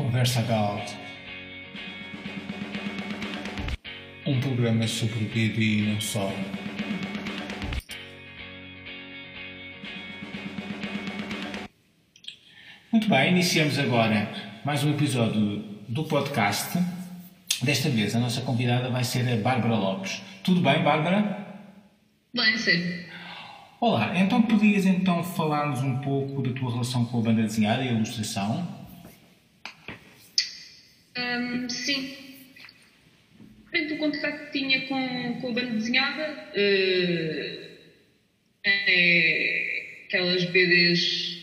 Conversa Gal. Um programa sobre BD e não só. Muito bem, iniciamos agora mais um episódio do podcast. Desta vez a nossa convidada vai ser a Bárbara Lopes. Tudo bem, Bárbara? Bem, sim. Olá, então podias então falar-nos um pouco da tua relação com a banda desenhada e a ilustração? Um, sim. Portanto, o contacto que tinha com, com a banda desenhada uh, é aquelas BDs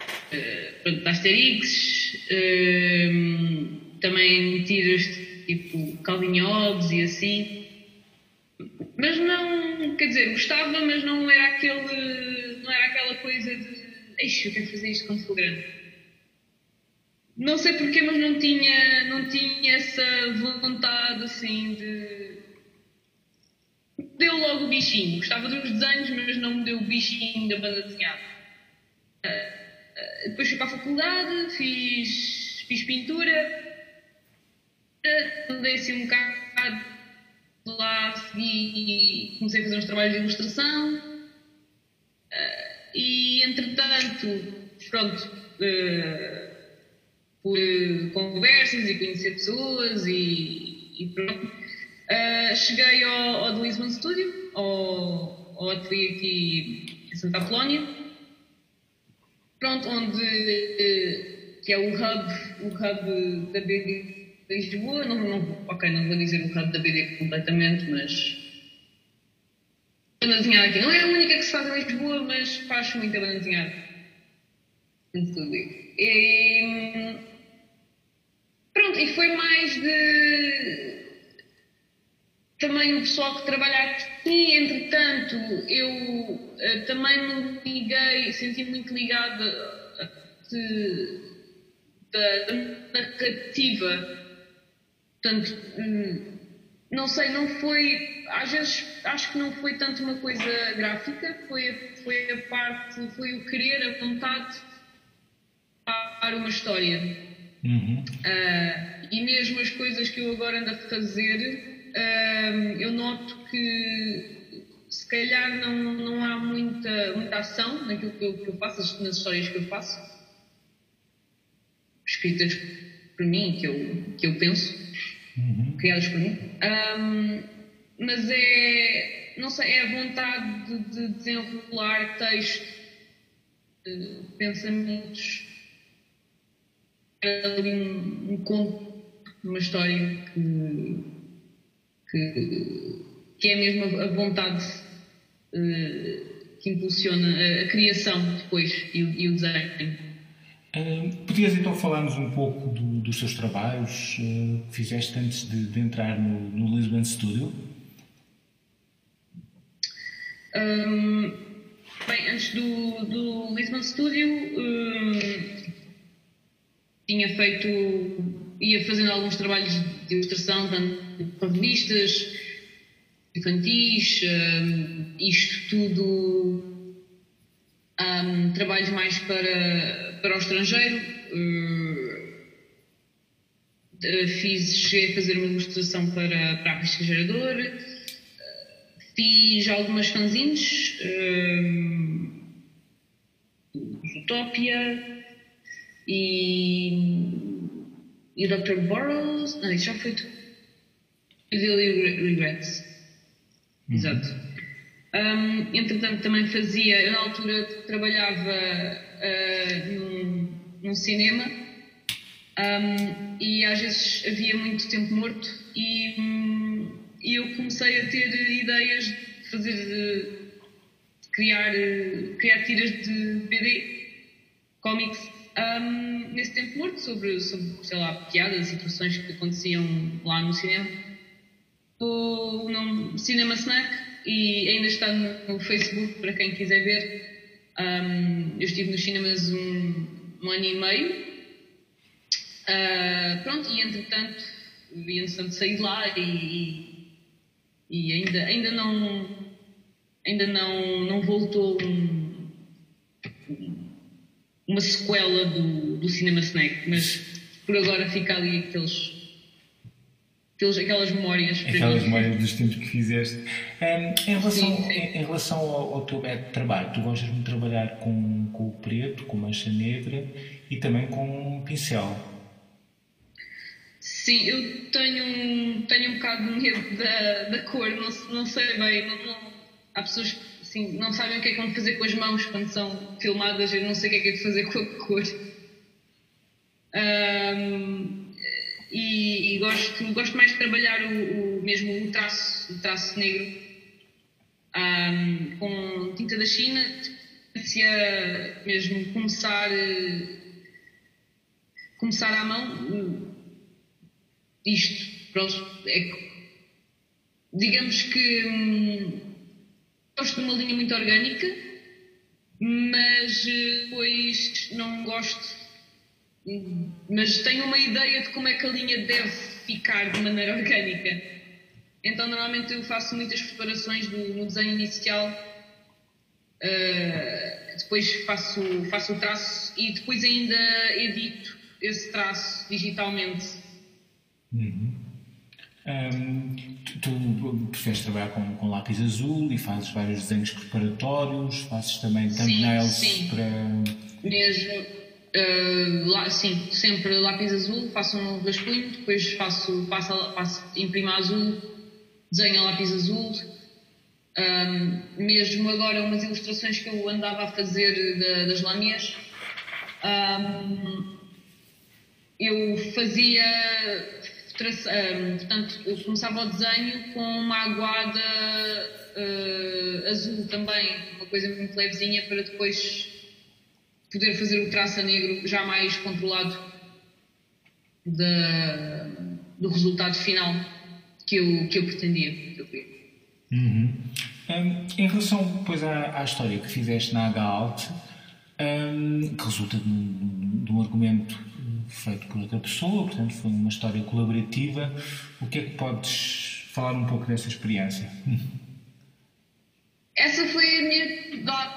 uh, pronto, da Asterix, uh, também tiras tipo Calvin Hobbes e assim. Mas não, quer dizer, gostava, mas não era aquele, não era aquela coisa de, eixe, eu quero fazer isto quando for grande. Não sei porquê, mas não tinha, não tinha essa vontade assim de. Deu logo o bichinho. Gostava dos desenhos, mas não me deu o bichinho da banda desenhada. Uh, uh, depois fui para a faculdade, fiz, fiz pintura, uh, andei assim um bocado lá, segui comecei a fazer uns trabalhos de ilustração. e entretanto, pronto por conversas e conhecer pessoas e, e pronto. Uh, cheguei ao, ao The Lisbon Studio, ao, ao ateliê aqui em Santa Apolónia, pronto, onde uh, que é o hub, o hub da BD de Lisboa, não, não, ok, não vou dizer o hub da BD completamente, mas banda desenhada aqui não é a única que se faz em Lisboa, mas faz muita banda desenhada. E, E foi mais de. Também o pessoal que trabalha aqui, entretanto, eu uh, também me liguei, senti muito ligada de, da, narrativa. Portanto, hum, não sei, não foi. Às vezes acho que não foi tanto uma coisa gráfica, foi, foi a parte, foi o querer, a vontade de contar uma história. Uhum. Uh, e mesmo as coisas que eu agora ando a fazer, uh, eu noto que se calhar não, não há muita, muita ação naquilo que eu, que eu faço, nas histórias que eu faço, escritas por mim, que eu, que eu penso, uhum. criadas por mim. Um, mas é, não sei, é a vontade de, de desenrolar texto, de pensamentos ali um, um conto, uma história que, que, que é mesmo a, vontade uh, que impulsiona a, a, criação depois e o, e o desenho. Uh, podias então falar-nos um pouco do, dos seus trabalhos uh, que fizeste antes de, de entrar no, no, Lisbon Studio? Um, bem, antes do, do Lisbon Studio, um, tinha feito, ia fazendo alguns trabalhos de ilustração, tanto para revistas infantis, um, isto tudo, um, trabalhos mais para, para o estrangeiro. Uh, fiz, cheguei a fazer uma ilustração para, para a Risca Gerador, fiz algumas fanzines, um, Utopia, e, e o Dr. Burroughs. Não, isso já foi. Really Regrets. Uhum. Exato. Um, entretanto, também fazia. Eu, na altura, trabalhava uh, num, num cinema um, e às vezes havia muito tempo morto e, um, e eu comecei a ter ideias de fazer. de criar, criar tiras de BD, cómics um, nesse tempo morto sobre, sobre, sei lá, piadas, situações que aconteciam lá no cinema. O nome Cinema Snack e ainda está no, Facebook para quem quiser ver. Um, eu estive nos cinemas um, um ano e meio. Uh, pronto, e entretanto, e entretanto saí de lá e, e, ainda, ainda não ainda não, não voltou um, uma sequela do, do Cinema Snack, mas por agora fica ali aqueles, aqueles aquelas memórias. Aquelas mim. memórias dos tempos que fizeste. Hum, em relação, Sim, sim. Em, em relação ao, ao teu método de trabalho, tu gostas de trabalhar com, com o preto, com mancha negra e também com um pincel. Sim, eu tenho, um- tenho um bocado de medo da, da cor, não, não sei bem. Não, não- há pessoas que assim, não sabem o que é que vão fazer com as mãos quando são filmadas, eu não sei o que é que é de fazer com a cor. Ahm, e, e gosto, gosto mais de trabalhar o, o mesmo o traço, o traço negro ahm, com tinta da China, se a mesmo começar, eh, começar à mão, isto, pronto, é digamos que hum, gosto de uma linha muito orgânica, mas eh, depois não gosto, mas tenho uma ideia de como é que a linha deve ficar de maneira orgânica. Então, normalmente eu faço muitas preparações do, no desenho inicial, eh, depois faço, faço o traço e depois ainda edito esse traço digitalmente. Hum, tu, tu preferes trabalhar com, com lápis azul e fazes vários desenhos preparatórios, fazes também thumbnails sim. para. Mesmo, eh, lá- sim, sempre lápis azul, faço um rascunho, depois faço, passo, a- passo imprimo azul, desenho a lápis azul. Ahm, mesmo agora, umas ilustrações que eu andava a fazer da- das lâmias, ahm, eu fazia, traça- ahm, portanto, eu começava o desenho com uma aguada eh, azul também, uma coisa muito levezinha para depois poder fazer o traço a negro já mais controlado da- do resultado final que eu, que eu pretendia. que eu. Uhum. Hum, em relação depois à, à história que fizeste na H-Alt, hum, que resulta de um, de um argumento feito por outra pessoa, portanto foi uma história colaborativa, o que é que podes falar um pouco dessa experiência? Essa foi a minha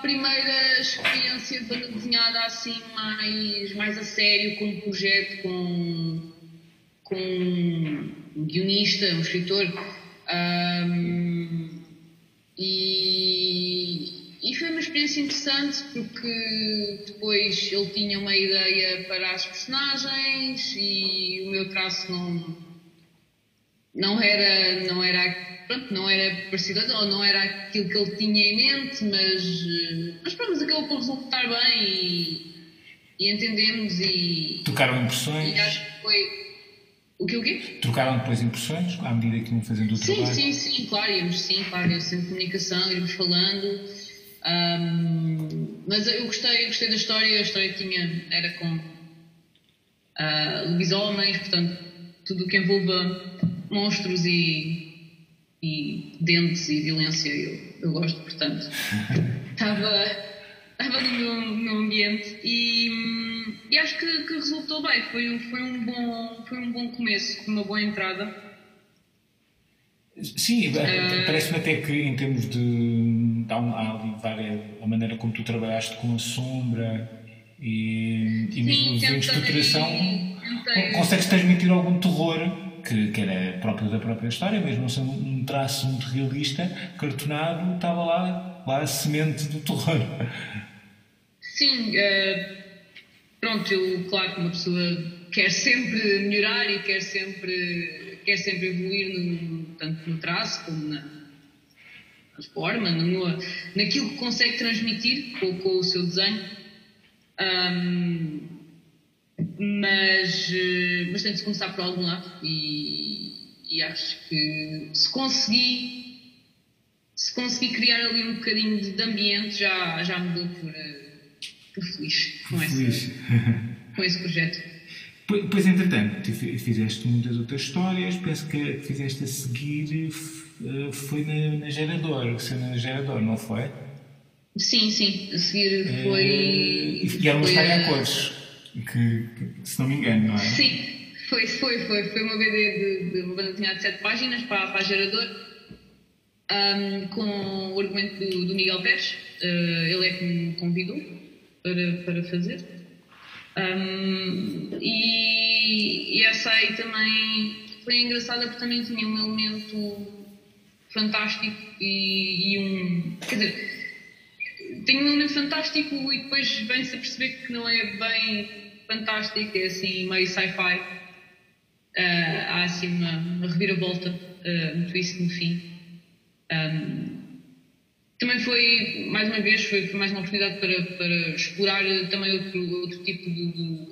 primeira experiência desenhada assim mais, mais a sério, com um projeto, com, com um guionista, um escritor. Ahm, e, experiência interessante porque depois ele tinha uma ideia para as personagens e o meu traço não, não era não era pronto não era parecido ou não era aquilo que ele tinha em mente mas mas pronto mas acabou por resultar bem e, e entendemos e, Trocaram impressões? e acho que foi o que o quê? Trocaram depois impressões à medida que iam fazendo o Sim, trabalho? sim, sim, claro, íamos sim, claro, eu sempre comunicação, íamos falando. Ahm, mas eu gostei, eu gostei da história, a história tinha, era com ah, lobisomens, portanto, tudo o que envolva monstros e, e dentes e violência, eu, eu gosto, portanto. Estava estava no meu, ambiente e, e acho que, que resultou bem, foi, um- foi, um bom, foi um bom começo, uma boa entrada. Sim, Eh, parece-me até que em termos de. Um- há ali várias. a maneira como tu trabalhaste com a sombra e, e mesmo os desenhos de tentei- consegues transmitir algum terror que, que era próprio da própria história, mesmo não sendo um traço muito realista, cartonado, estava lá, lá a semente do terror. Sim, eh, pronto, eu, claro que uma pessoa quer sempre melhorar e quer sempre, quer sempre evoluir no, tanto no traço como na forma, no, naquilo que consegue transmitir com, com o seu desenho. Ahm, mas, eh, mas tem de começar por algum lado e, e acho que se conseguir se conseguir criar ali um bocadinho de, de ambiente já, já me dou por, eh, por feliz com, Feliz. esse, com esse projeto. Pois, entretanto, fizeste muitas outras histórias, penso que fizeste a seguir foi na, na Gerador, que na Gerador, não foi? Sim, sim, a seguir foi. Eh, e e era uma foi história a- cores, que, que, se não me engano, não é? Sim, foi, foi, foi. Foi uma BD de, de uma banda desenhada de 7 páginas para, para a Gerador, ahm, com o argumento do, do Miguel Pérez. Eh, ele é que me convidou para, para fazer. Um, e, e essa aí também foi engraçada porque também tinha um elemento fantástico e, e um. Quer dizer, tem um elemento fantástico e depois vem-se a perceber que não é bem fantástico, é assim meio sci-fi. Uh, há assim uma, uma reviravolta, uh, um twist no fim. Um, também foi, mais uma vez, foi, foi mais uma oportunidade para, para explorar também outro, outro tipo de, de.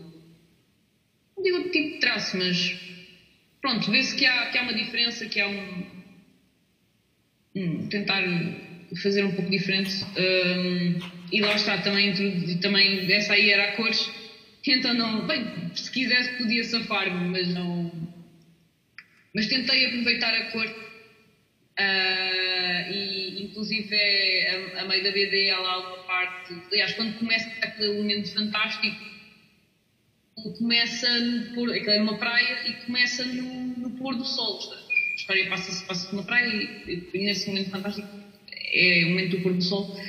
Não digo outro tipo de traço, mas pronto, vê-se que há, que há uma diferença, que há um. Um tentar fazer um pouco diferente. Um, e lá está, também, também essa aí era a cores. Tenta não. Bem, se quisesse podia safar-me, mas não. Mas tentei aproveitar a cor. Uh, e inclusive é, a, a meio da BD há lá uma parte. Aliás, quando começa aquele elemento fantástico, começa no pôr, aquilo é numa praia e começa no, no pôr do sol. A história passa-se passa numa praia e, e nesse momento fantástico. É o momento do pôr do sol.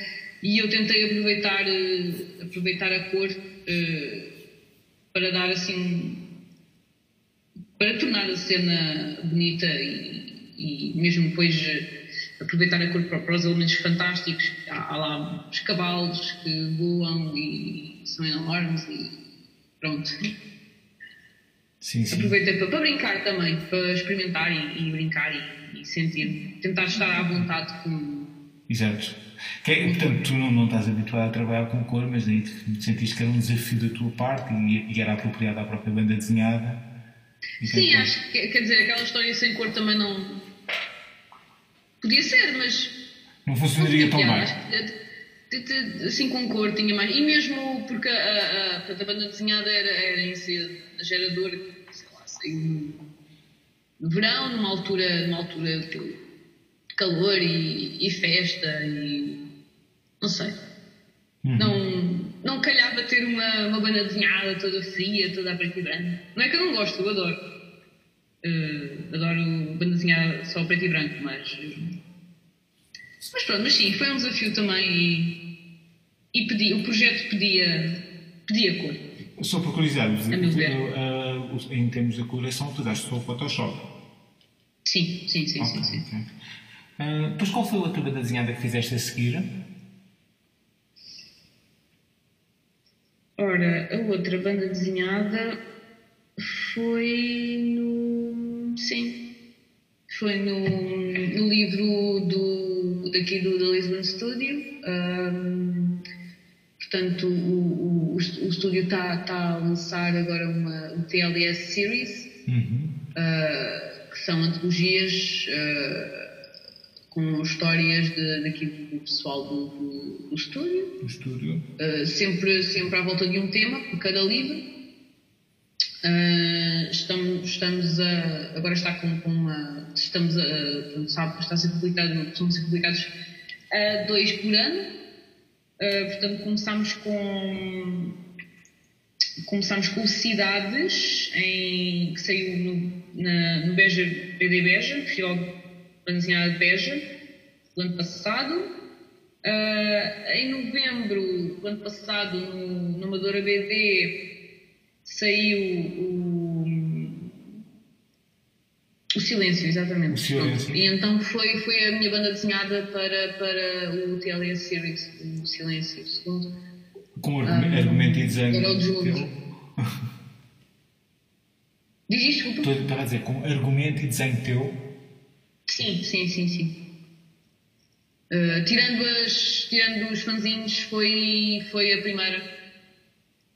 E eu tentei aproveitar, uh, aproveitar a cor uh, para dar assim para tornar a cena bonita e, e mesmo depois uh, aproveitar a cor para, para, os elementos fantásticos. Há, há, lá os cavalos que voam e são enormes e pronto sim, sim. aproveitei para, para, brincar também para experimentar e, e brincar e, e sentir tentar estar à vontade com Exato. Que é, portanto, tu não, não estás habituado a trabalhar com cor, mas daí sentiste que era um desafio da tua parte e, e era apropriado à própria banda desenhada. Sim, acho que, quer dizer, aquela história sem cor também não. Podia ser, mas. Não funcionaria tão bem. Assim com cor tinha mais. E mesmo porque a, a, a, a banda desenhada era, era em si, a geradora, sei lá, saiu no verão, numa altura, numa altura calor e, e festa e não sei. Uhum. Não, não calhava ter uma, uma banda desenhada toda fria, toda a preto e branco. Não é que eu não gosto, eu adoro. Uh, adoro banda desenhada só preto e branco, mas. Mas pronto, mas sim, foi um desafio também e, e pedi, o projeto pedia, pedia cor. Só por curiosidade, uh, em termos de coloração, tu daste só o Photoshop? Sim, sim, sim, okay, sim. sim. Okay. Uh, depois, qual foi a outra banda desenhada que fizeste a seguir? Ora, a outra banda desenhada foi no. Sim. Foi no, no livro do, daqui do, da Lisbon Studio. Um, portanto, o, o, o estúdio está tá a lançar agora uma, um TLS Series, uhum. uh, que são antologias. Uh, com histórias de, daqui do pessoal do, do, do estúdio. Do estúdio. Uh, sempre, sempre à volta de um tema, por cada livro. Estamos, estamos a, agora está com, com uma. Estamos a. Sabe, está a ser publicado, estão a ser publicados dois por ano. Uh, portanto, começamos com. Começamos com Cidades, em, que saiu no, na, no Beja, BD Beja, Festival desenhada de Beja, do ano passado. Uh, em novembro do ano passado, no, no Amadora BD, saiu o, o Silêncio, exatamente. O Silêncio. E então foi, foi a minha banda desenhada para, para o TLS Series, o Silêncio, segundo. Com argumento, um, argumento e desenho. Era o de Diz isto, desculpa. Estava a dizer, com argumento e desenho teu Sim, sim, sim, sim. Uh, tirando, as, tirando os fanzinhos, foi, foi a primeira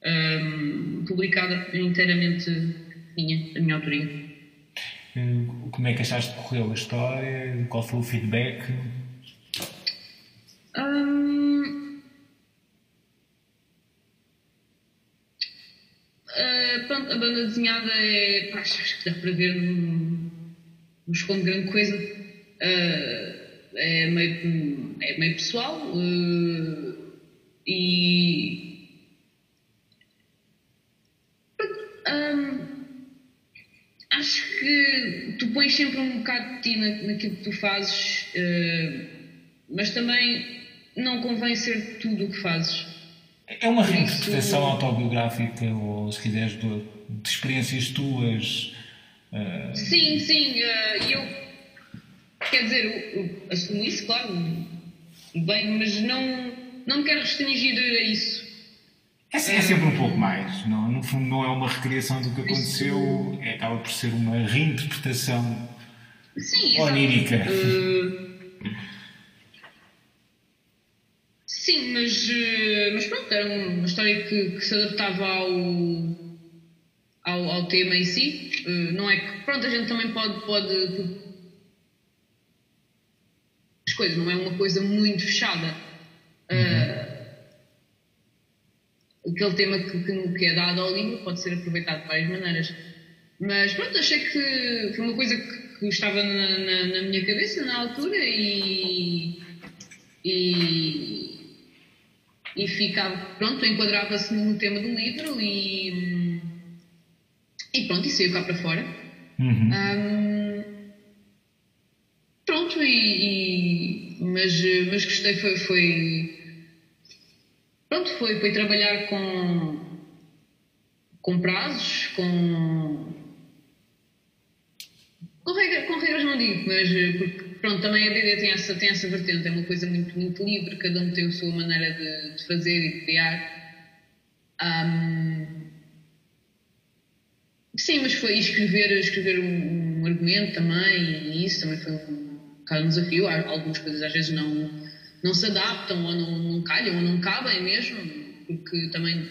um, ehm, publicada inteiramente minha, da minha autoria. Como é que achaste que correu a história? Qual foi o feedback? Um, uh, pronto, a banda desenhada é. Pá, acho que dá para ver não escondo grande coisa. Uh, é, meio, é meio pessoal uh, e. Um, acho que tu pões sempre um bocado de ti na, naquilo que tu fazes, uh, mas também não convém ser tudo o que fazes. É uma reinterpretação autobiográfica, ou se quiseres, de, de experiências tuas. Uh... Sim, sim. Uh, eu. Quer dizer, eu, eu assumo isso, claro, bem, mas não, não me quero restringir a isso. É, é sempre um pouco mais. Não, no fundo, não é uma recriação do que aconteceu, é, acaba por ser uma reinterpretação sim, onírica. Uh... Sim, mas, eh, mas pronto, era uma história que, que se adaptava ao, ao, ao, tema em si. Eh, não é que, pronto, a gente também pode, pode. As coisas, não é uma coisa muito fechada. Uhum. Aquele tema que, que, que, é dado ao livro pode ser aproveitado de várias maneiras. Mas pronto, achei que foi uma coisa que, que estava na, na, na minha cabeça na altura e. e e ficava, pronto, enquadrava-se no tema do livro e, e pronto, e saiu cá para fora. Uhum. Um, pronto, e, e, mas, mas gostei, foi, foi pronto, foi, foi trabalhar com, com prazos, com com, com regras não digo, mas porque pronto, também a BD tem essa, tem essa vertente, é uma coisa muito, muito livre, cada um tem a sua maneira de, de fazer e de criar. Um, sim, mas foi escrever, escrever um, um, argumento também, e isso também foi um bocado um desafio. Algumas coisas às vezes não, não se adaptam, ou não, não calham, ou não cabem mesmo, porque também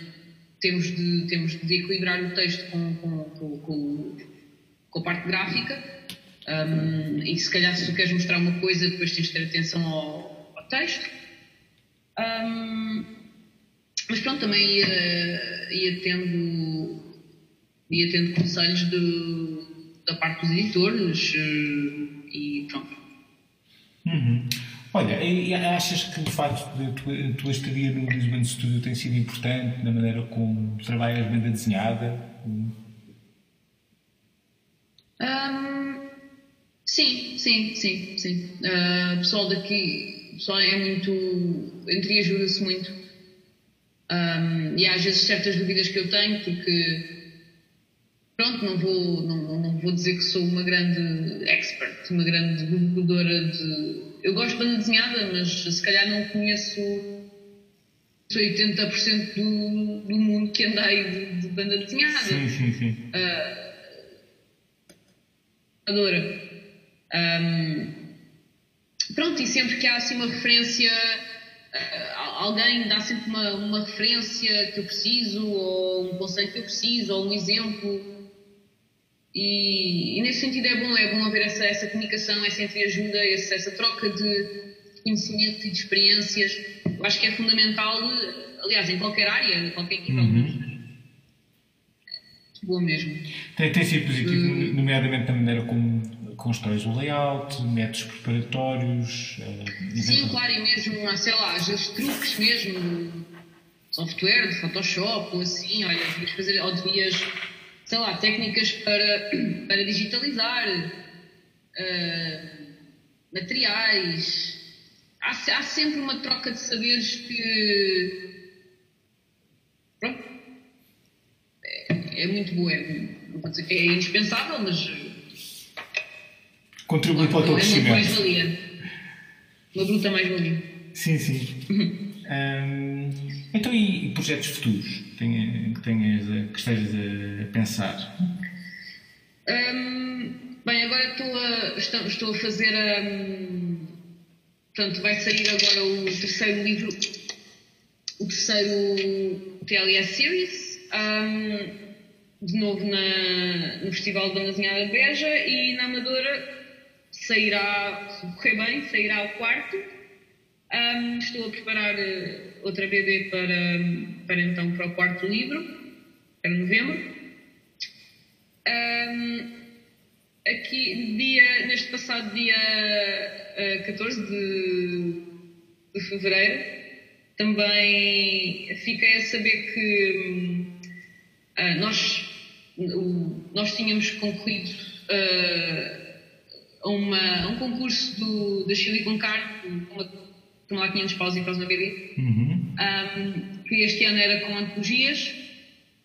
temos de, temos de equilibrar o texto com, com, com, com, com a parte gráfica um, e se calhar se tu queres mostrar uma coisa, depois tens de ter atenção ao, ao texto. Um, mas pronto, também ia, ia, tendo, ia tendo conselhos de, da parte dos editores uh, e pronto. Uhum. Olha, achas que o facto de a tua estadia no Lisbon Studio tem sido importante na maneira como trabalhas banda desenhada? Um, Sim, sim, sim, sim. Uh, o pessoal daqui, pessoal é muito. entre ajuda-se muito. Um, e às vezes certas dúvidas que eu tenho, porque. Pronto, não vou, não, não vou dizer que sou uma grande expert, uma grande googladora de. Eu gosto de banda desenhada, mas se calhar não conheço 80% do, do mundo que anda aí de, de banda desenhada. Sim, sim, sim. Uh, adora. Um, pronto, e sempre que há assim uma referência, uh, alguém dá sempre uma, uma referência que eu preciso, ou um conceito que eu preciso, ou um exemplo. E, e nesse sentido é bom, é bom haver essa, essa comunicação, essa entreajuda, essa, essa troca de conhecimento e de experiências. Eu acho que é fundamental, aliás, em qualquer área, em qualquer nível. Uhum. Boa mesmo. Tem, tem sido positivo, uh, nomeadamente da maneira como constróis o layout, métodos preparatórios. Uh, Sim, claro, e mesmo, sei lá, às vezes truques mesmo, software, de Photoshop ou assim, olha, devias fazer, ou devias, sei lá, técnicas para, para digitalizar, uh, materiais. Há, há sempre uma troca de saberes que. Pronto. É, é muito boa, é, não vou dizer que é indispensável, mas contribui para o teu crescimento. Uma mais-valia. Uma bruta mais-valia. Sim, sim. um, então, e, projetos futuros que, tenhas a, que estejas a pensar? Um, bem, agora estou a, estou, estou a fazer a. Um, portanto, vai sair agora o terceiro livro, o terceiro TLS Series. Um, de novo na, no Festival da Mazinhada Beja e na Amadora sairá, se correr bem, sairá o quarto. Um, estou a preparar uh, outra BD para, para então para o quarto livro, para novembro. Um, aqui, dia, neste passado dia uh, 14 de, de fevereiro, também fiquei a saber que uh, nós, nós tínhamos concluído uh, a, uma, um concurso do, da Chile com Car, uma, uma lá 500 paus e faz uma BD. Uhum. Um, que este ano era com antologias.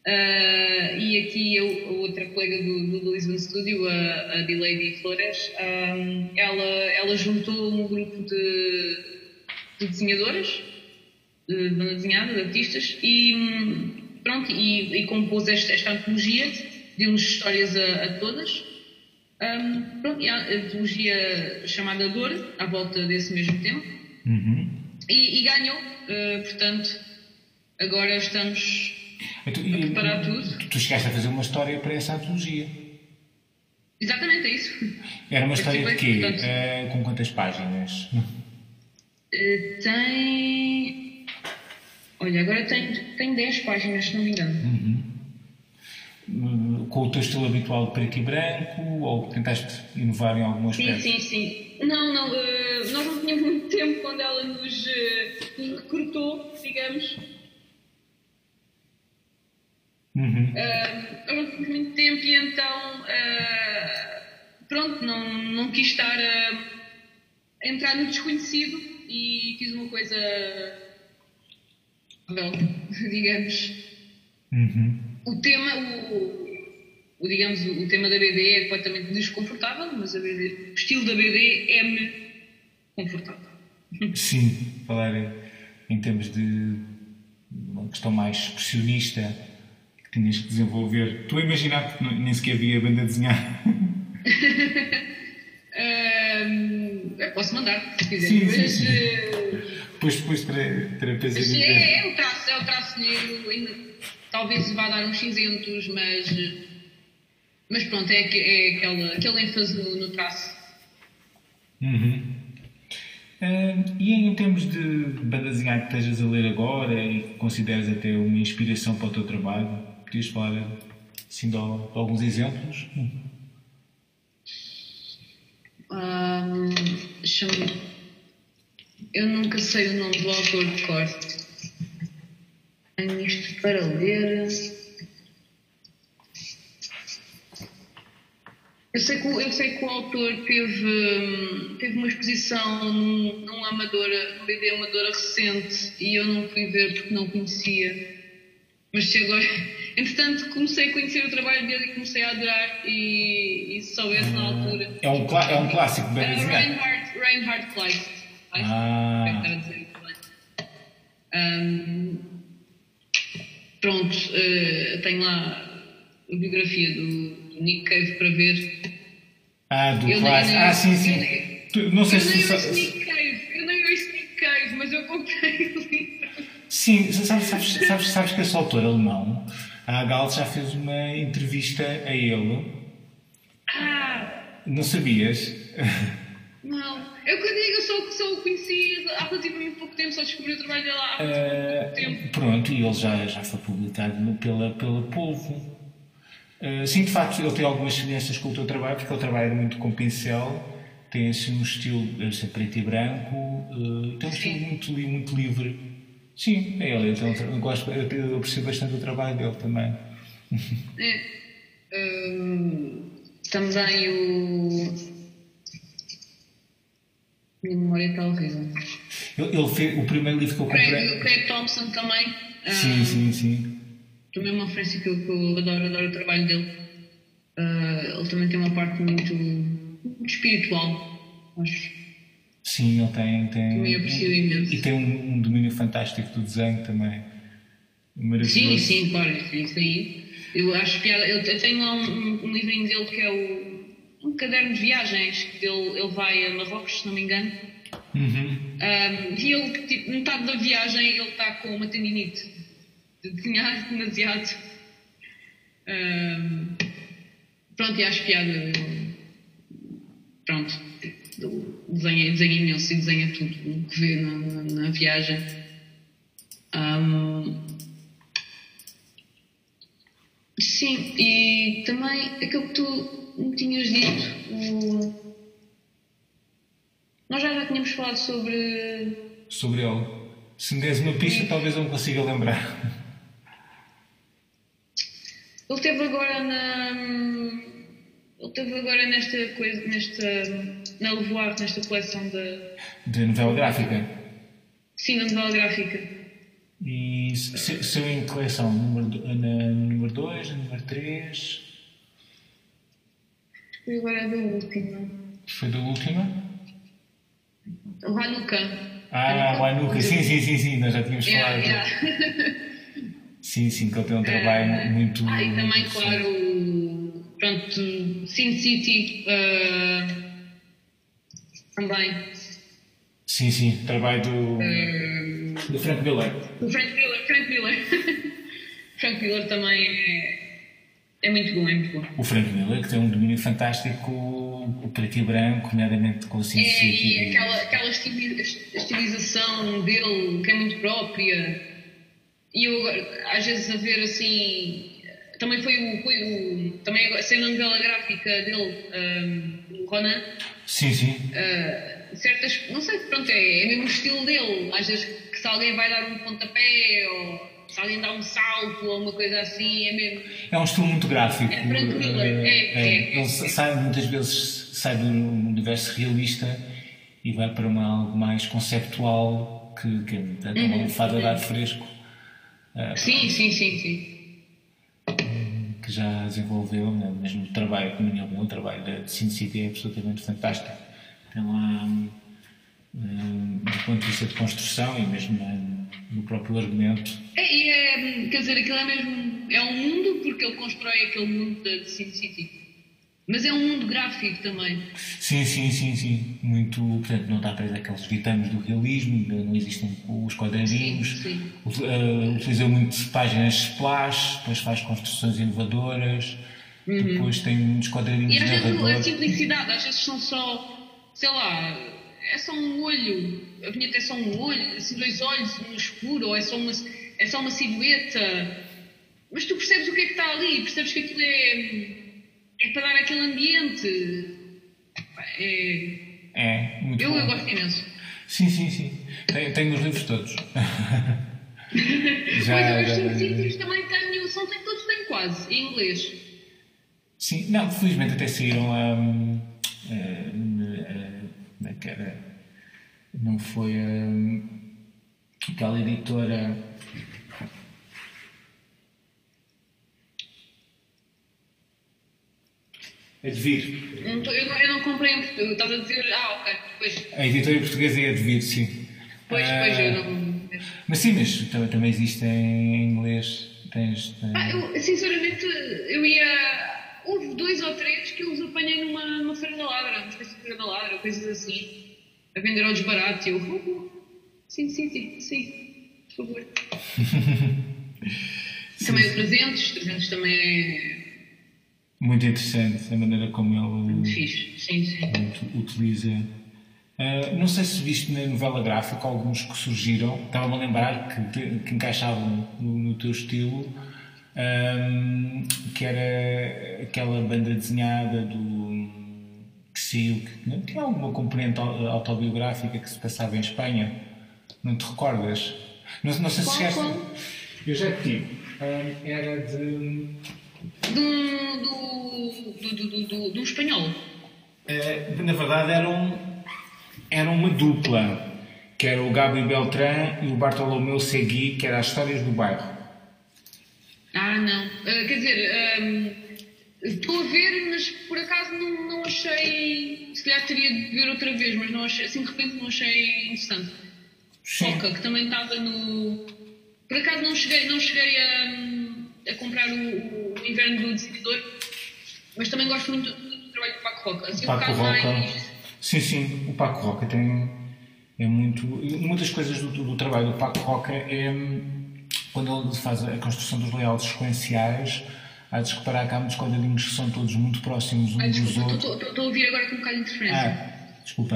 Uh, e aqui eu, a outra colega do, do Lisbon Studio, a, a Dilady Flores, um, ela, ela juntou um grupo de, de desenhadoras, de banda desenhada, de artistas, e pronto, e, e compôs esta, esta antologia, deu-nos histórias a, a todas. Um, pronto, e a antologia chamada Dor, à volta desse mesmo tema, Uhum. e, e ganhou, uh, portanto, agora estamos Então, a preparar tudo. Tu, tu chegaste a fazer uma história para essa antologia. Exatamente, é isso. Era uma história de Participei, quê? Eh, com quantas páginas? Uh, tem. Olha, agora tem, tem 10 páginas, se não me engano. Com o teu estilo habitual de preto e branco? Ou tentaste inovar em algum Sim, aspecto? sim, sim. Não, não, uh, nós não tínhamos muito tempo quando ela nos, nos recrutou, digamos. Uhum. Uh, nós não tínhamos muito tempo e então, pronto, não, não quis estar a, entrar no desconhecido e fiz uma coisa. Well, digamos. Uhum. O tema, o, o, digamos, o, o tema da BD é completamente desconfortável, mas a BD, o estilo da BD é-me confortável. Sim, falar em termos de uma questão mais expressionista que tinhas que desenvolver. Estou a imaginar que nem sequer havia banda a desenhar. Eu posso mandar, se quiser. Sim, sim, mas, sim. eh, Depois, depois terei prazer em Sim, ver. é, é o traço, é o traço negro, ainda, talvez vá dar uns cinzentos, mas, mas pronto, é, é aquela, aquele ênfase no, no traço. Uhum. Ah, e em termos de banda desenhada que estejas a ler agora e que consideras até uma inspiração para o teu trabalho, podias falar assim, de, al- de alguns exemplos? Deixa-me. Eu nunca sei o nome do autor de cor. Tenho isto para ler. Eu sei que, o- eu sei que o autor teve, teve uma exposição num, num Amadora, num BD Amadora recente e eu não fui ver porque não conhecia. Mas se agora, entretanto, comecei a conhecer o trabalho dele e comecei a adorar e, e se soubesse na altura. É um, é um clássico banda Uh. Reinhard, Reinhard Kleist. Ah. Espero estar a dizer isso bem. Ahm, pronto, eh, tenho lá a biografia do, Nick Cave para ver. Ah, do nem- Ah, sim, sim. nem- Tu- não sei eu se nem sa- ouço Nick Cave, eu nem ouço Nick Cave, mas eu comprei o livro. Sim, sabes, sabes, sabes, sabes que esse autor alemão, a Gal já fez uma entrevista a ele. Ah, Não sabias? não. Eu que digo, eu só, só o conheci há relativamente pouco tempo, só descobri o trabalho dele há Eh, relativamente pouco tempo. pronto, e ele já, já foi publicado pela, pela Polvo. Eh, sim, de facto, ele tem algumas semelhanças com o teu trabalho, porque ele trabalha muito com pincel, tem assim um estilo ser preto e branco, eh, tem um estilo muito, muito livre. Sim, é ele, então eu, gosto, eu, eu aprecio bastante o trabalho dele também. É. Também o. Minha memória está horrível. Ele, ele fez, o primeiro livro que eu Craig, comprei. o Craig Thompson também. ah, Sim, sim, sim. Também é uma referência que eu, que eu adoro, adoro o trabalho dele. Ah, ele também tem uma parte muito, muito espiritual, acho. Sim, ele tem. tem Também aprecio imenso. E tem um, um domínio fantástico do desenho também. Maravilhoso. Sim, sim, claro, isso, aí. Eu acho. Eu, eu tenho lá um, um, um livrinho dele que é o. Um caderno de viagens, que ele, ele vai a Marrocos, se não me engano. Uhum. Um, e ele, tipo, metade da viagem, ele está com uma tendinite. De desenhar demasiado. Um, pronto, e acho piada. Pronto. Desenha, desenha imenso e desenha tudo o que vê na, na, na viagem. Um, sim, e também aquilo que tu me tinhas dito, o- nós já, já tínhamos falado sobre Sobre ele. Se me des uma pista, talvez eu me consiga lembrar. Ele teve agora na. Ele teve agora nesta coisa, nesta. na Levoar, nesta coleção da. De novela gráfica. Sim, da novela gráfica. E se- saiu em coleção número 2, na número 2, na número 3. E agora é da última. Foi da última? O Hanukkah. Ah, o Anuka, sim, sim, sim, sim, nós já tínhamos falado. Yeah, yeah. Sim, sim, que ele tem um trabalho muito. Ah, e também, muito claro, pronto, Sin City eh, também. Sim, sim, trabalho do. Eh, do Frank Miller. o Frank Miller, Frank Miller. Frank Miller também é, é muito bom, é muito bom. O Frank Miller, que tem um domínio fantástico, o preto e branco, nomeadamente com o Sin É, e aquela, aquela estili- estilização dele que é muito própria. E eu agora, às vezes a ver assim. Também foi o. Foi o também saiu na novela gráfica dele, um, Ronan. Sim, sim. uh, certas. Não sei, pronto, é, é mesmo o estilo dele. Às vezes que se alguém vai dar um pontapé ou se alguém dá um salto ou uma coisa assim, é mesmo. É um estilo muito gráfico. É Frank Miller, é, é, é. Ele sai, muitas vezes sai do universo realista e vai para uma, algo mais conceptual que, que é Uhum. uma lufada de ar fresco Sim, sim, sim, sim. que já desenvolveu, né? mesmo o trabalho, minha opinião, o trabalho de Sin City é absolutamente fantástico. Tem lá, hum, hum, do ponto de vista de construção e mesmo hum, no próprio argumento, É, e é, quer dizer, aquilo é mesmo. É um mundo porque ele constrói aquele mundo de de Sin City. Mas é um mundo gráfico também. Sim, sim, sim, sim. Muito, portanto, não está preso àqueles ditames do realismo, não existem os quadradinhos. Sim, sim. Eh, Utiliza muito páginas splash, depois faz construções inovadoras, depois tem muitos quadradinhos Uhum. E às vezes a simplicidade, às vezes são só, sei lá, é só um olho, a vinheta é só um olho, assim dois olhos no escuro, ou é só uma, é só uma silhueta. Mas tu percebes o que é que está ali, percebes que aquilo é, é para dar aquele ambiente. É, É, muito eu, bom. eu gosto imenso. Sim, sim, sim. Tenho, tenho os livros todos. Mas já, os já, Sin já- Cities também tenho, são, tenho, todos têm quase, em inglês. Sim, não, felizmente até saíram a. hum, como é que era? Não foi aquela editora. A Devir. Não tô- eu, não- eu não comprei em português, estás a dizer, ah, ok, pois, A editora portuguesa é a Devir, sim. pois, Ah, pois, eu não. Mas sim, mas também, também existe em inglês. Tens. tens- Ah, eu, sinceramente, eu ia. Houve dois ou três que eu os apanhei numa, numa feira da ladra, uma espécie de feira da ladra, coisas assim, a vender ao desbarato. E eu, oh, sim, sim, sim, sim, por favor. também o 300, 300 também é Muito interessante a maneira como ele. sim, sim. utiliza. Ah, não sei se viste na novela gráfica alguns que surgiram, estava-me a lembrar que, que, que encaixavam no, no teu estilo, ahm, que era aquela banda desenhada do que saiu, que não tinha alguma componente au- autobiográfica que se passava em Espanha. Não te recordas? Não, não sei se chegaste. Eu já te digo. Ahm, era de. Do, do, do, do, do, do, espanhol. Eh, na verdade eram, era uma dupla, que era o Gabi Beltrán e o Bartolomeu Segui, que era as histórias do bairro. Ah, não. Ah, quer dizer, ahm, estou a ver, mas por acaso não, não achei. Se calhar teria de ver outra vez, mas não achei, assim de repente não achei interessante. Foca, que também estava no. Por acaso não cheguei, não cheguei a, a comprar o, o Inverno do Decididor, mas também gosto muito do, trabalho do Paco Roca. Assim, um Paco bocado Roca. mais. Sim, sim, o Paco Roca tem. É muito. Uma das coisas do, do trabalho do Paco Roca é quando ele faz a construção dos layouts sequenciais. Há de reparar que há muitos quadradinhos que são todos muito próximos uns Ai, dos outros. estou- a ouvir agora com um bocado de interferência. Ah, desculpa.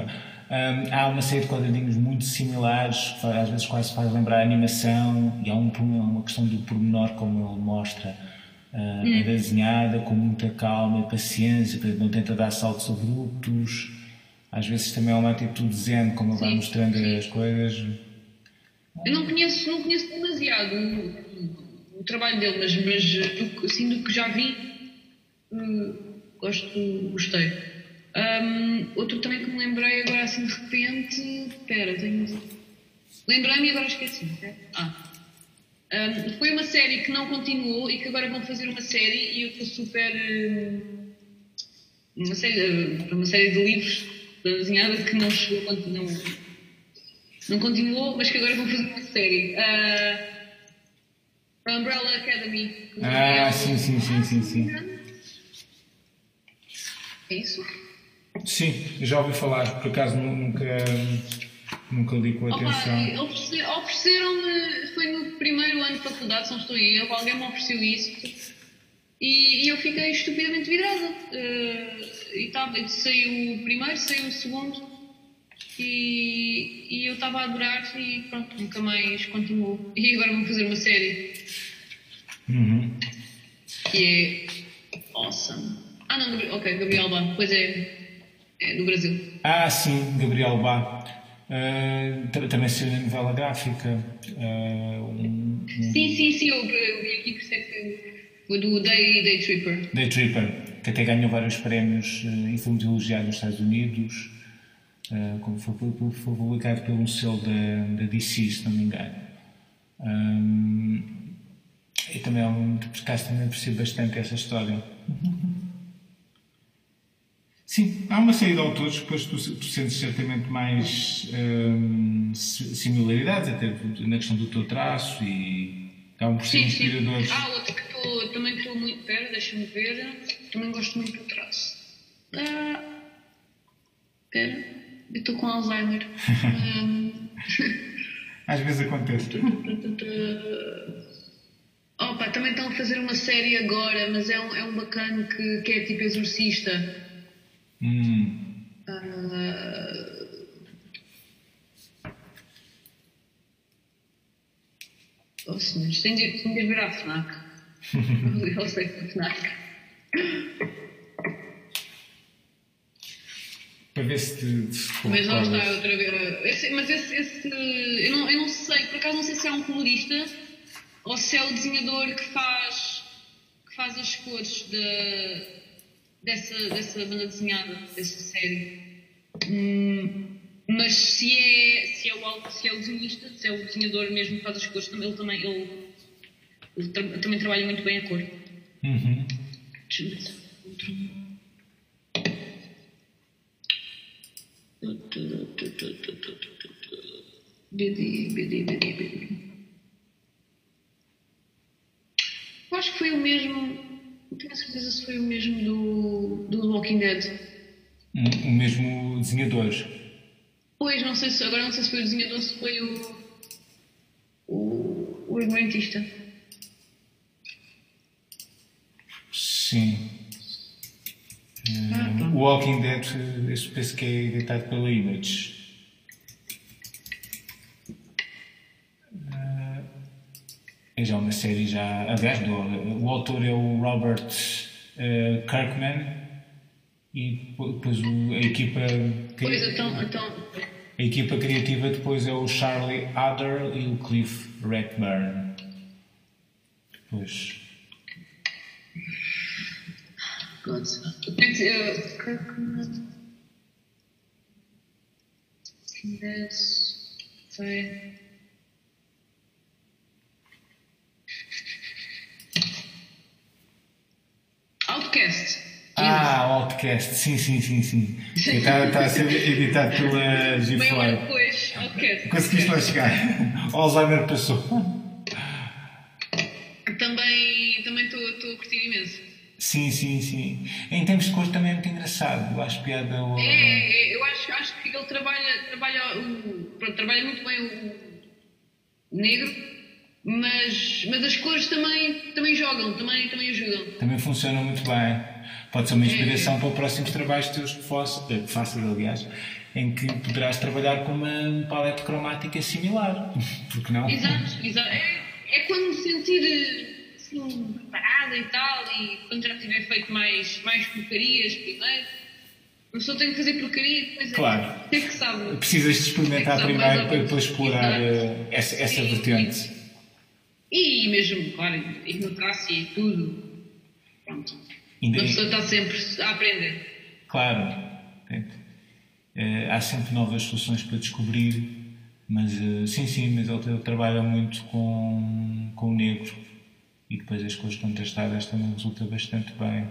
Hum, há uma série de quadradinhos muito similares, às vezes quase faz lembrar a animação, e há um, pormenor- uma questão do pormenor, como ele mostra ah, a desenhada, com muita calma e paciência, não tenta dar saltos abruptos. Às vezes também é uma atitude zen, como ele vai mostrando as coisas. Eu não conheço, não conheço demasiado o, o trabalho dele, mas, mas assim, do que já vi, hum, gosto, gostei. Hum, outro também que me lembrei agora assim de repente. Espera, tenho. Lembrei-me e agora esqueci. Ah, Um, foi uma série que não continuou e que agora vão fazer uma série e eu estou super. hum, uma, série, uma série de livros da desenhada que não chegou, não, não continuou, mas que agora vão fazer uma série. Uh, a Umbrella Academy. Ah, sim, sim, sim, sim, sim. É isso? Sim, já ouvi falar, por acaso nu- nunca, nunca li com atenção. oferece- ofereceram-me, foi no primeiro ano de faculdade, se não estou em erro, alguém me ofereceu isso e, e eu fiquei estupidamente vidrada. Eh, e tava, saiu o primeiro, saiu o segundo e, e eu estava a adorar e pronto, nunca mais continuou. E agora vão fazer uma série Uhum. que é awesome. Ah não, ok, Gabriel Bá, pois é, é do Brasil. Ah, sim, Gabriel Bá. Ta- também saiu na novela gráfica. Ah, um, um Sim, sim, sim, eu, vi aqui, por isso é que foi do Day, Day Tripper. Day Tripper, que até ganhou vários prémios ah, e foi muito elogiado nos Estados Unidos. Ah, como foi, foi- publicado pelo selo da, da DC, se não me engano. Ah, e também é um, por acaso também percebo bastante essa história. Sim, há uma série de autores que depois tu, tu sentes certamente mais si- similaridades, até na questão do teu traço e ser Sim, sim. inspiradores. Ah, outra que tô, também estou muito. Pera, deixa-me ver. Também gosto muito do traço. Ah, pera, eu estou com Alzheimer. Às vezes acontece. Opa, também estão a fazer uma série agora, mas é um, é um bacana que, que é tipo exorcista. Hum, Ah, Oh senhores, tem de, tem de ver FNAC. Eu sei que a FNAC. Para ver se te, se te Mas lá está outra vez. Esse- mas esse, esse eu, não, eu não sei, por acaso não sei se é um colorista ou se é o desenhador que faz, que faz as cores de, dessa, dessa banda desenhada, dessa série. Hum, mas se é, se, é o, se é o desenhista, se é o desenhador mesmo que faz as cores, ele também, ele, ele tra- também trabalha muito bem a cor. Uhum. Deixa-me ver Eu acho que foi o mesmo. Não tenho a certeza se foi o mesmo do, do Walking Dead. O mesmo desenhador. Pois, não sei se. Agora não sei se foi o desenhador ou se foi o. O, o argumentista. Sim. O Walking Dead, esse penso que é editado pela Image. Eh, É já uma série já. Aliás, do- o autor é o Robert eh, Kirkman e depois o- a equipa. Pois, então. então A equipa criativa depois é o Charlie Adder e o Cliff. Depois. Foi. Outcast. Ah, Outcast, sim, sim, sim, sim. Está, está a ser editado pela Bem, G4. olha, depois. Outcast. Conseguiste lá chegar. O Alzheimer passou. Sim, sim, sim. Em termos de cor também é muito engraçado. Eu acho piada ao. É, é, eu acho, acho que ele trabalha, trabalha, o, pronto, trabalha muito bem o negro, mas, mas as cores também, também jogam, também, também ajudam. Também funciona muito bem. Pode ser uma inspiração para próximos trabalhos teus que faças, eh, que faças, aliás, em que poderás trabalhar com uma paleta cromática similar. Porque não? Exato, exato. É, é quando me sentir assim, preparada e tal, e quando já tiver feito mais, mais porcarias primeiro. A pessoa tem que fazer porcaria e depois Claro. é, é que sabe. Precisas de experimentar Exato, primeiro para depois explorar eh, essa, essa Sim, vertente. E mesmo, claro, e e tudo. Pronto. Ainda- A pessoa está sempre a aprender. Claro. Eh, há sempre novas soluções para descobrir Mas uh, sim, sim, mas ele, ele trabalha muito com, com o negro e depois as coisas contrastadas também resulta bastante bem.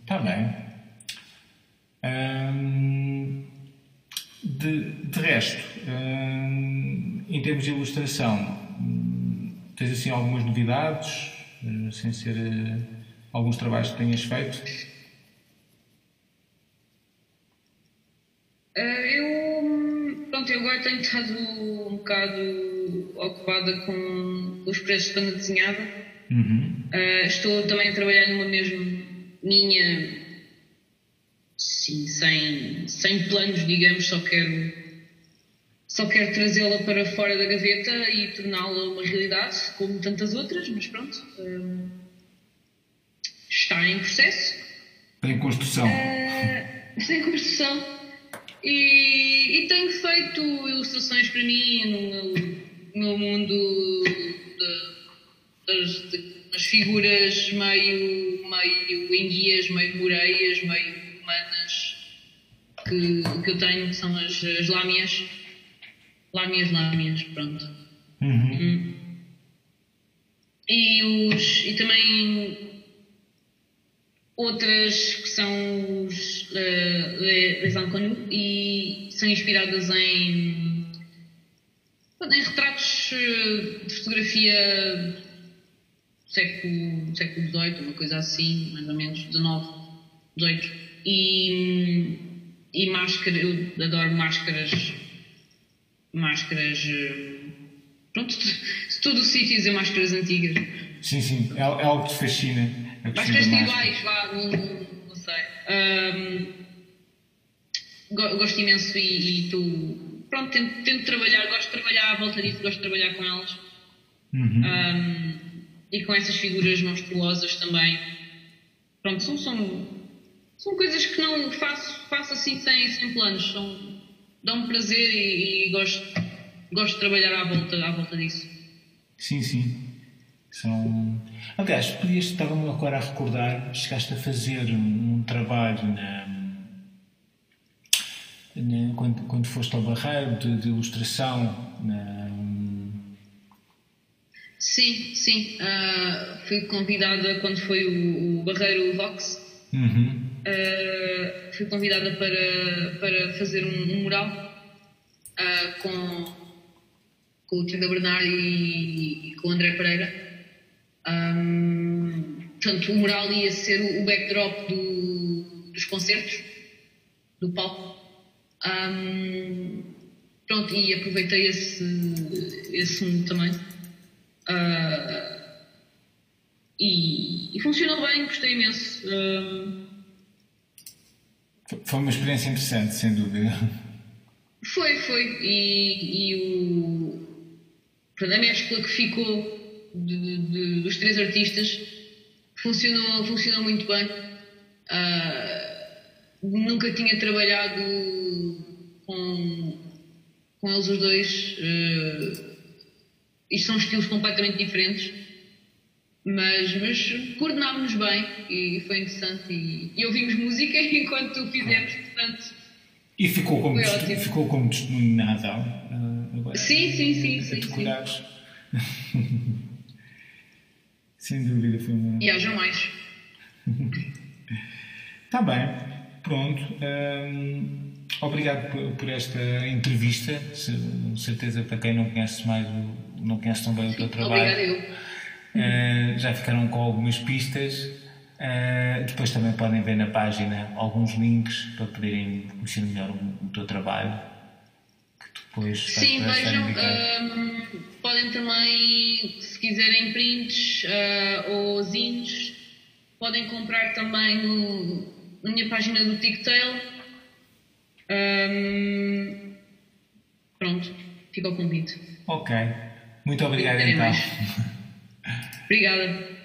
Está um, bem. Um, de, de resto, um, em termos de ilustração, tens assim algumas novidades, sem ser alguns trabalhos que tenhas feito? Uh, eu, pronto, eu agora tenho estado um bocado ocupada com os preços de banda desenhada. Uhum. Uh, estou também a trabalhar numa mesmo minha, sim, sem, sem planos, digamos, só quero, só quero trazê-la para fora da gaveta e torná-la uma realidade, como tantas outras, mas pronto. Uh, está em processo. Em construção. Uh, está em construção. E, e tenho feito ilustrações para mim no meu, no mundo de, das, de, das figuras meio, meio enguias, meio moreias, meio humanas que, que eu tenho, que são as, as. Lâmias, lâmias, pronto. Uhum. Hum. E, os, e também outras que são os uh, Les Inconnus e são inspiradas em, em retratos eh, de fotografia do século, século XVIII, uma coisa assim, mais ou menos, XIX, XVIII. E, e máscara, eu adoro máscaras, máscaras, pronto, de todo o sítio dizer máscaras antigas. Sim, sim, é, é algo que te fascina. Máscaras iguais, vá, não, não sei. Um, gosto imenso e, e tu. Pronto, tento, tento, trabalhar, gosto de trabalhar à volta disso, gosto de trabalhar com elas. Uhum. Um, e com essas figuras monstruosas também. Pronto, são, são, são coisas que não faço, faço assim sem, sem planos. São, dão-me prazer e, e, gosto, gosto de trabalhar à volta, à volta disso. Sim, sim. São... Aliás, podias, estava-me agora a recordar, chegaste a fazer um, um trabalho na, na, quando, quando foste ao Barreiro de, de ilustração. Na... Sim, sim. Uh, fui convidada quando foi o, o Barreiro Vox. Uhum. Uh, fui convidada para, para fazer um, um mural uh, com, com o Tiago Bernard e, e com o André Pereira. Um, portanto, o mural ia ser o backdrop do, dos concertos, do palco. Um, pronto, e aproveitei esse, esse mundo também. Uh, e, e, funcionou bem, gostei imenso. Uh, foi uma experiência interessante, sem dúvida. Foi, foi. E, e o, a mescla que ficou de, de, dos três artistas funcionou, funcionou muito bem. Uh, nunca tinha trabalhado com, com eles os dois. Uh, isto são estilos completamente diferentes, mas, mas coordenámos-nos bem e foi interessante. E, e ouvimos música enquanto fizemos, portanto. E ficou como, ficou como testemunho na razão. Uh, sim, sim, sim. sim, sim. Sem dúvida, foi uma. E haja mais. Está bem, pronto. Hum, obrigado por, por, esta entrevista. Se, certeza para quem não conhece mais, não conhece tão bem o teu trabalho. Obrigado, eu. Uh, já ficaram com algumas pistas. Uh, depois também podem ver na página alguns links para poderem conhecer melhor o, o teu trabalho. Que depois Sim, vejam. Um, podem também quiserem prints uh, ou zines, podem comprar também no, na minha página do TikTok. Um, pronto, fica o convite. Ok. Muito obrigado então. Obrigada.